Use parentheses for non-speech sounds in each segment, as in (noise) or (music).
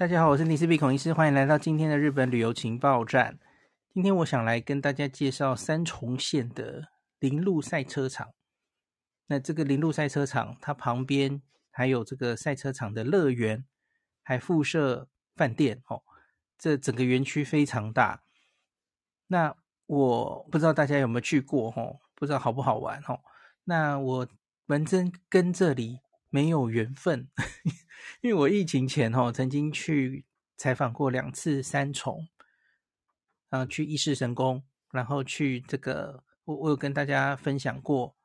大家好，我是尼斯比孔医师，欢迎来到今天的日本旅游情报站。今天我想来跟大家介绍三重县的铃鹿赛车场。那这个铃鹿赛车场，它旁边还有这个赛车场的乐园，还附设饭店。哦，这整个园区非常大。那我不知道大家有没有去过？哦，不知道好不好玩？哦，那我本身跟这里没有缘分。(laughs) 因为我疫情前哈曾经去采访过两次三重，啊，去伊势神宫，然后去这个我我有跟大家分享过，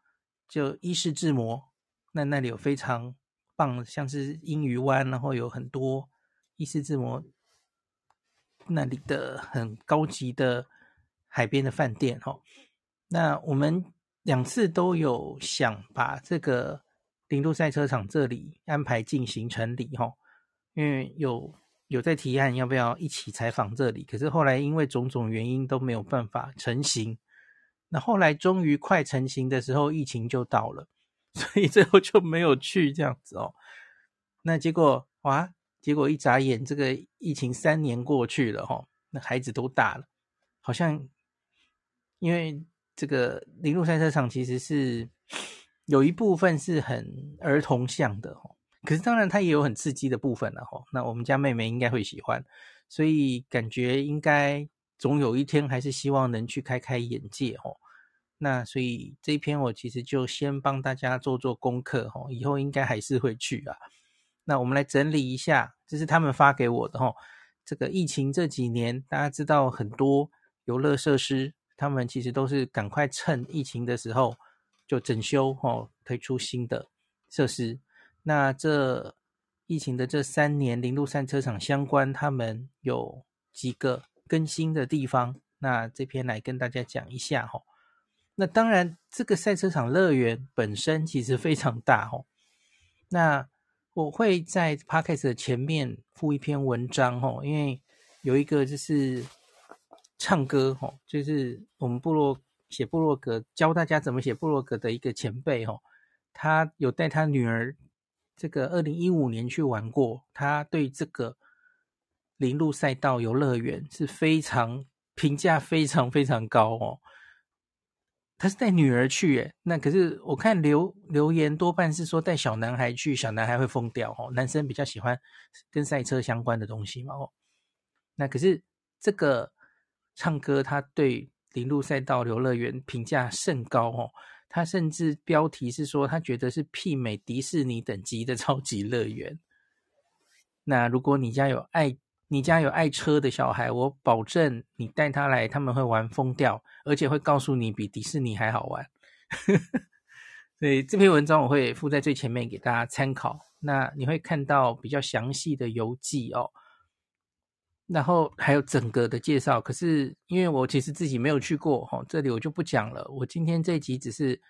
就伊势志摩，那那里有非常棒，像是樱鱼湾，然后有很多伊势志摩那里的很高级的海边的饭店哈。那我们两次都有想把这个。零度赛车场这里安排进行程里哈，因为有有在提案要不要一起采访这里，可是后来因为种种原因都没有办法成行。那后来终于快成行的时候，疫情就到了，(laughs) 所以最后就没有去这样子哦。那结果哇，结果一眨眼，这个疫情三年过去了哈，那孩子都大了，好像因为这个零度赛车场其实是。有一部分是很儿童向的，可是当然它也有很刺激的部分了哈。那我们家妹妹应该会喜欢，所以感觉应该总有一天还是希望能去开开眼界哦。那所以这一篇我其实就先帮大家做做功课哈，以后应该还是会去啊。那我们来整理一下，这是他们发给我的哈。这个疫情这几年，大家知道很多游乐设施，他们其实都是赶快趁疫情的时候。就整修哦，推出新的设施。那这疫情的这三年，零度赛车场相关，他们有几个更新的地方。那这篇来跟大家讲一下哈。那当然，这个赛车场乐园本身其实非常大哦。那我会在 Podcast 的前面附一篇文章哦，因为有一个就是唱歌哦，就是我们部落。写部落格，教大家怎么写部落格的一个前辈哦，他有带他女儿这个二零一五年去玩过，他对这个林路赛道游乐园是非常评价非常非常高哦。他是带女儿去耶，那可是我看留留言多半是说带小男孩去，小男孩会疯掉哦，男生比较喜欢跟赛车相关的东西嘛哦。那可是这个唱歌，他对。铃鹿赛道游乐园评价甚高哦，他甚至标题是说他觉得是媲美迪士尼等级的 (laughs) 超级乐园。那如果你家有爱你家有爱车的小孩，我保证你带他来，他们会玩疯掉，而且会告诉你比迪士尼还好玩。(laughs) 所以这篇文章我会附在最前面给大家参考。那你会看到比较详细的游记哦。然后还有整个的介绍，可是因为我其实自己没有去过哈，这里我就不讲了。我今天这一集只是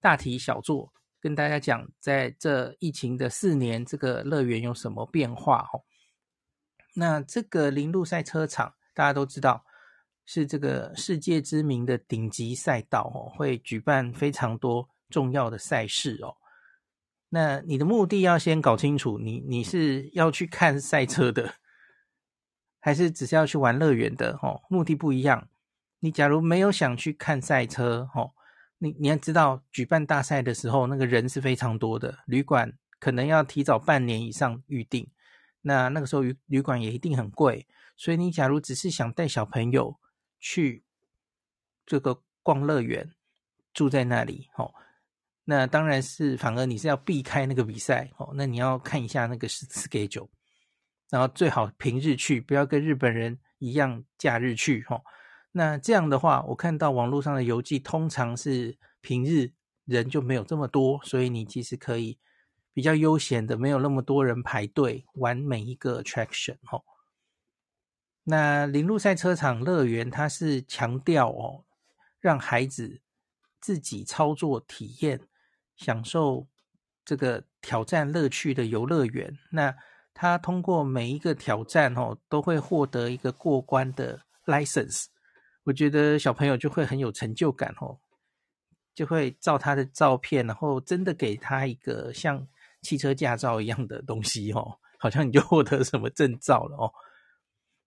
大题小做，跟大家讲在这疫情的四年，这个乐园有什么变化哈。那这个铃鹿赛车场大家都知道是这个世界知名的顶级赛道哦，会举办非常多重要的赛事哦。那你的目的要先搞清楚，你你是要去看赛车的。还是只是要去玩乐园的哦，目的不一样。你假如没有想去看赛车哦，你你要知道，举办大赛的时候，那个人是非常多的，旅馆可能要提早半年以上预定。那那个时候旅旅馆也一定很贵，所以你假如只是想带小朋友去这个逛乐园，住在那里哦，那当然是反而你是要避开那个比赛哦。那你要看一下那个 schedule。然后最好平日去，不要跟日本人一样假日去哈。那这样的话，我看到网络上的游记通常是平日人就没有这么多，所以你其实可以比较悠闲的，没有那么多人排队玩每一个 attraction 哈。那铃鹿赛车场乐园它是强调哦，让孩子自己操作体验，享受这个挑战乐趣的游乐园。那他通过每一个挑战哦，都会获得一个过关的 license。我觉得小朋友就会很有成就感哦，就会照他的照片，然后真的给他一个像汽车驾照一样的东西哦，好像你就获得什么证照了哦。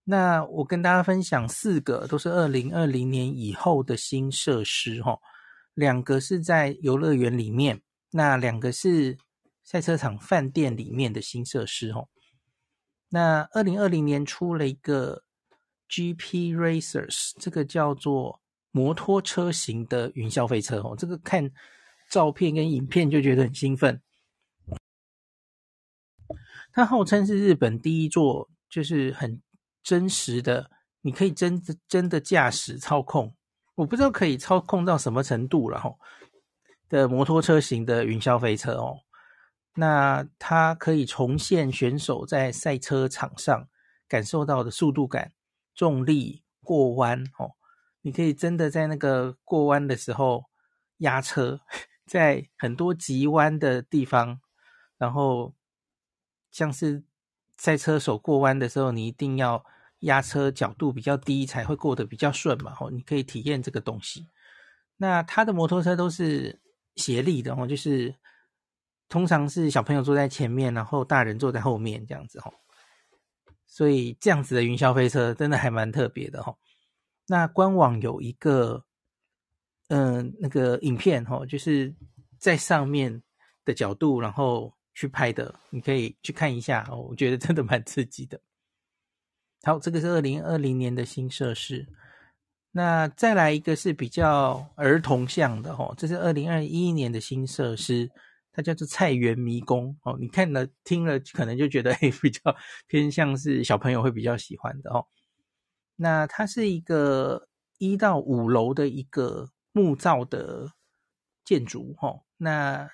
那我跟大家分享四个都是二零二零年以后的新设施哈，两个是在游乐园里面，那两个是赛车场饭店里面的新设施哦。那二零二零年出了一个 GP Racers，这个叫做摩托车型的云霄飞车哦，这个看照片跟影片就觉得很兴奋。它号称是日本第一座，就是很。真实的，你可以真的真的驾驶操控，我不知道可以操控到什么程度了哈。的摩托车型的云霄飞车哦，那它可以重现选手在赛车场上感受到的速度感、重力、过弯哦。你可以真的在那个过弯的时候压车，(laughs) 在很多急弯的地方，然后像是赛车手过弯的时候，你一定要。压车角度比较低，才会过得比较顺嘛。吼，你可以体验这个东西。那他的摩托车都是协力的哦，就是通常是小朋友坐在前面，然后大人坐在后面这样子吼。所以这样子的云霄飞车真的还蛮特别的吼。那官网有一个嗯、那个影片吼，就是在上面的角度，然后去拍的，你可以去看一下哦。我觉得真的蛮刺激的。好，这个是二零二零年的新设施。那再来一个是比较儿童向的哦，这是二零二一年的新设施，它叫做菜园迷宫哦。你看了听了，可能就觉得诶 (laughs) 比较偏向是小朋友会比较喜欢的哦。那它是一个一到五楼的一个木造的建筑哦，那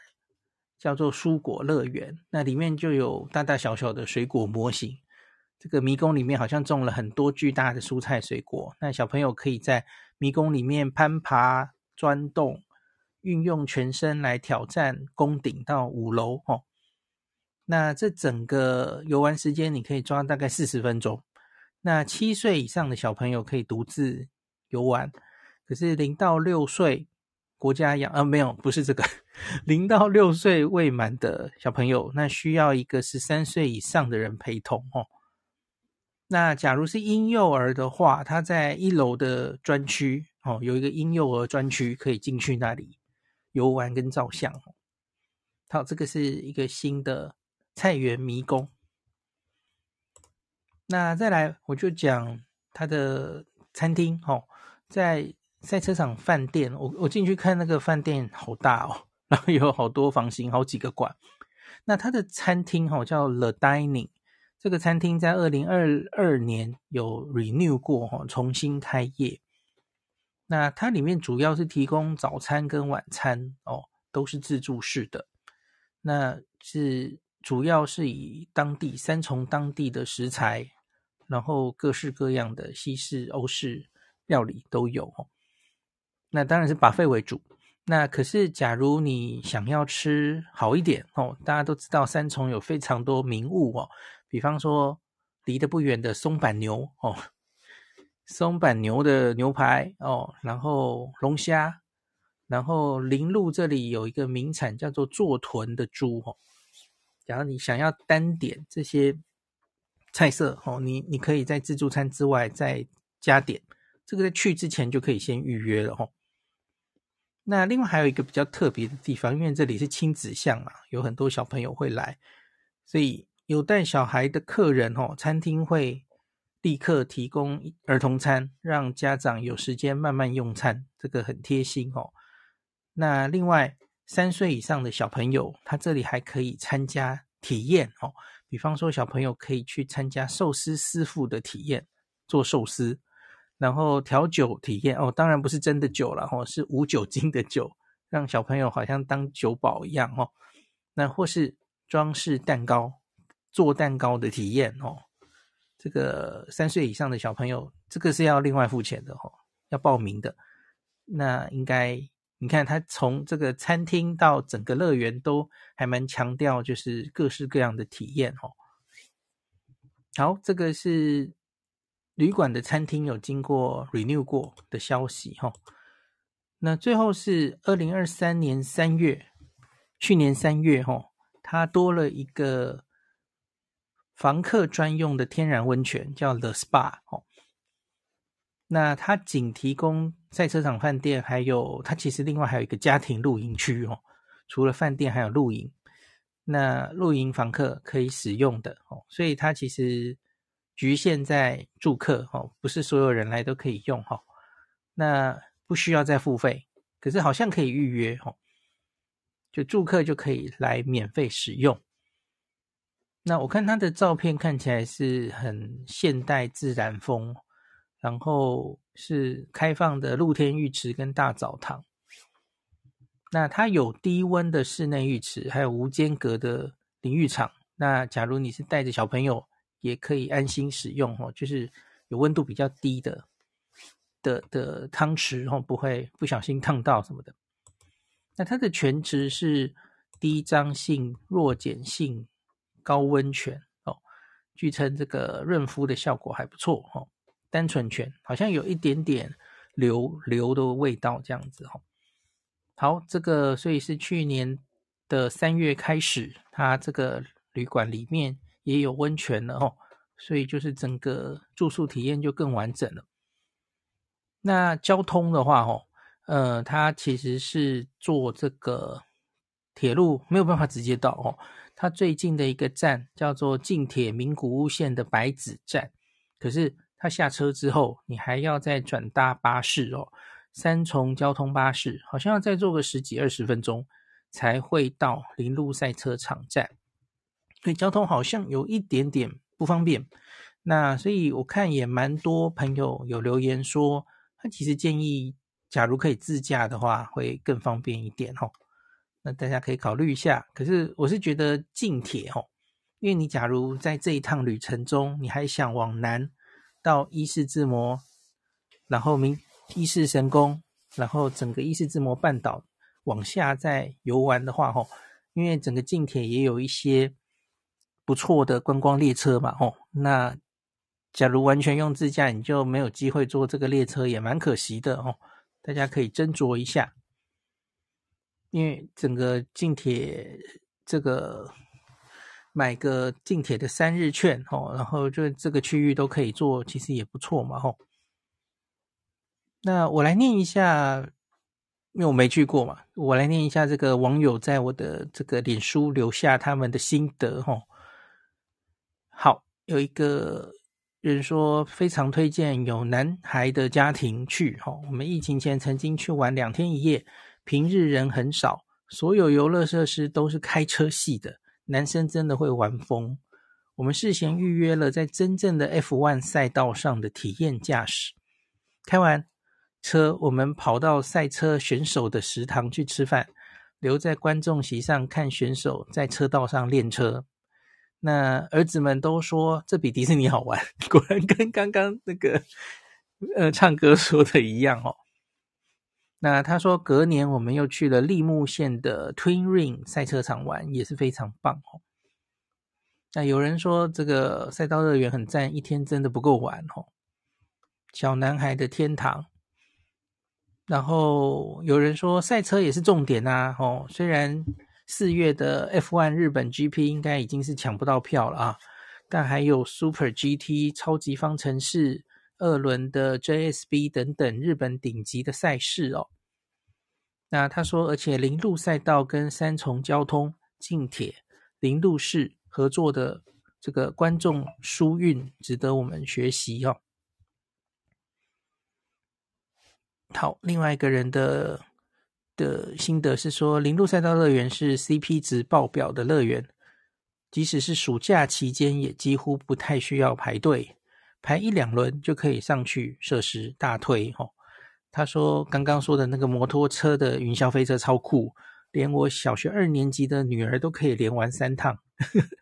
叫做蔬果乐园，那里面就有大大小小的水果模型。这个迷宫里面好像种了很多巨大的蔬菜水果，那小朋友可以在迷宫里面攀爬、钻洞，运用全身来挑战攻顶到五楼哦。那这整个游玩时间你可以抓大概四十分钟。那七岁以上的小朋友可以独自游玩，可是零到六岁国家养啊没有，不是这个，(laughs) 零到六岁未满的小朋友，那需要一个十三岁以上的人陪同哦。那假如是婴幼儿的话，他在一楼的专区哦，有一个婴幼儿专区可以进去那里游玩跟照相。好，这个是一个新的菜园迷宫。那再来，我就讲他的餐厅哦，在赛车场饭店，我我进去看那个饭店好大哦，然后有好多房型，好几个馆。那他的餐厅哦叫 The Dining。这个餐厅在二零二二年有 renew 过哈，重新开业。那它里面主要是提供早餐跟晚餐哦，都是自助式的。那是主要是以当地三重当地的食材，然后各式各样的西式、欧式料理都有。那当然是把费为主。那可是假如你想要吃好一点哦，大家都知道三重有非常多名物哦。比方说，离得不远的松板牛哦，松板牛的牛排哦，然后龙虾，然后林路这里有一个名产叫做坐豚的猪哦。假如你想要单点这些菜色哦，你你可以在自助餐之外再加点，这个在去之前就可以先预约了哦。那另外还有一个比较特别的地方，因为这里是亲子巷嘛，有很多小朋友会来，所以。有带小孩的客人哦，餐厅会立刻提供儿童餐，让家长有时间慢慢用餐，这个很贴心哦。那另外三岁以上的小朋友，他这里还可以参加体验哦，比方说小朋友可以去参加寿司师傅的体验，做寿司，然后调酒体验哦，当然不是真的酒了哦，是无酒精的酒，让小朋友好像当酒保一样哦。那或是装饰蛋糕。做蛋糕的体验哦，这个三岁以上的小朋友，这个是要另外付钱的哦，要报名的。那应该你看他从这个餐厅到整个乐园都还蛮强调，就是各式各样的体验哦。好，这个是旅馆的餐厅有经过 renew 过的消息哈。那最后是二零二三年三月，去年三月哈，它多了一个。房客专用的天然温泉，叫 The Spa 哦。那它仅提供赛车场饭店，还有它其实另外还有一个家庭露营区哦。除了饭店，还有露营。那露营房客可以使用的哦，所以它其实局限在住客哦，不是所有人来都可以用哈。那不需要再付费，可是好像可以预约哦，就住客就可以来免费使用。那我看他的照片看起来是很现代自然风，然后是开放的露天浴池跟大澡堂。那它有低温的室内浴池，还有无间隔的淋浴场。那假如你是带着小朋友，也可以安心使用哦，就是有温度比较低的的的汤池哦，不会不小心烫到什么的。那它的全池是低张性弱碱性高温泉哦，据称这个润肤的效果还不错哦。单纯泉好像有一点点硫硫的味道这样子哦。好，这个所以是去年的三月开始，它这个旅馆里面也有温泉了哦，所以就是整个住宿体验就更完整了。那交通的话，哦，呃，它其实是坐这个铁路没有办法直接到哦，它最近的一个站叫做近铁名古屋线的白子站，可是他下车之后，你还要再转搭巴士哦。三重交通巴士好像要再坐个十几二十分钟才会到铃鹿赛车场站，所以交通好像有一点点不方便。那所以我看也蛮多朋友有留言说，他其实建议，假如可以自驾的话，会更方便一点吼。那大家可以考虑一下。可是我是觉得近铁吼，因为你假如在这一趟旅程中，你还想往南到伊势志摩，然后明。伊势神宫，然后整个伊势志摩半岛往下再游玩的话，吼，因为整个近铁也有一些不错的观光列车嘛，吼，那假如完全用自驾，你就没有机会坐这个列车，也蛮可惜的哦。大家可以斟酌一下，因为整个近铁这个买个近铁的三日券，哦，然后就这个区域都可以做，其实也不错嘛，吼。那我来念一下，因为我没去过嘛，我来念一下这个网友在我的这个脸书留下他们的心得哦。好，有一个人说非常推荐有男孩的家庭去哈。我们疫情前曾经去玩两天一夜，平日人很少，所有游乐设施都是开车系的，男生真的会玩疯。我们事先预约了在真正的 F1 赛道上的体验驾驶，开完。车，我们跑到赛车选手的食堂去吃饭，留在观众席上看选手在车道上练车。那儿子们都说这比迪士尼好玩，果然跟刚刚那个呃唱歌说的一样哦。那他说隔年我们又去了利木县的 Twin Ring 赛车场玩，也是非常棒哦。那有人说这个赛道乐园很赞，一天真的不够玩哦。小男孩的天堂。然后有人说赛车也是重点呐，哦，虽然四月的 F1 日本 GP 应该已经是抢不到票了啊，但还有 Super GT 超级方程式、二轮的 JSB 等等日本顶级的赛事哦。那他说，而且铃鹿赛道跟三重交通、近铁、铃鹿市合作的这个观众疏运，值得我们学习哦。好，另外一个人的的心得是说，铃鹿赛道乐园是 CP 值爆表的乐园，即使是暑假期间，也几乎不太需要排队，排一两轮就可以上去设施，大推哦。他说刚刚说的那个摩托车的云霄飞车超酷，连我小学二年级的女儿都可以连玩三趟。(laughs)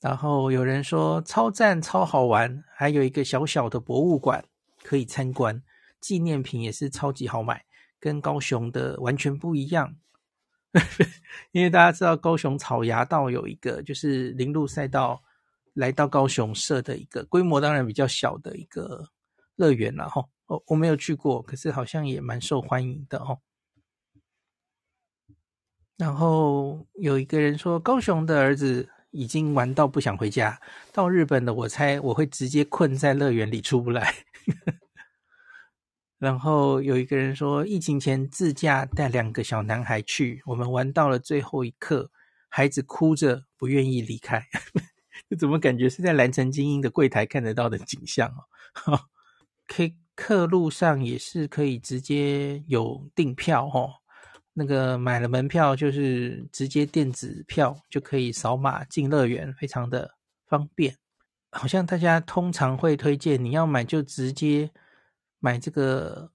然后有人说超赞、超好玩，还有一个小小的博物馆可以参观。纪念品也是超级好买，跟高雄的完全不一样。(laughs) 因为大家知道高雄草衙道有一个，就是林鹿赛道来到高雄设的一个规模当然比较小的一个乐园了哈。哦，我没有去过，可是好像也蛮受欢迎的哦。然后有一个人说，高雄的儿子已经玩到不想回家。到日本的，我猜我会直接困在乐园里出不来。(laughs) 然后有一个人说，疫情前自驾带两个小男孩去，我们玩到了最后一刻，孩子哭着不愿意离开。怎么感觉是在兰城精英的柜台看得到的景象哦？可以客路上也是可以直接有订票哦。那个买了门票就是直接电子票就可以扫码进乐园，非常的方便。好像大家通常会推荐你要买就直接买这个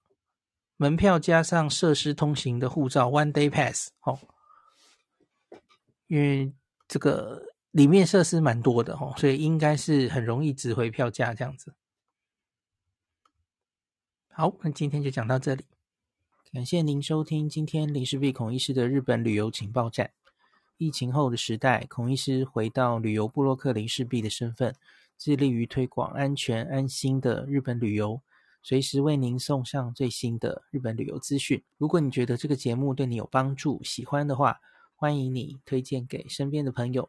门票加上设施通行的护照 One Day Pass 哦，因为这个里面设施蛮多的哦，所以应该是很容易值回票价这样子。好，那今天就讲到这里。感谢您收听今天林氏璧孔医师的日本旅游情报站。疫情后的时代，孔医师回到旅游部落客林氏璧的身份，致力于推广安全安心的日本旅游，随时为您送上最新的日本旅游资讯。如果你觉得这个节目对你有帮助，喜欢的话，欢迎你推荐给身边的朋友，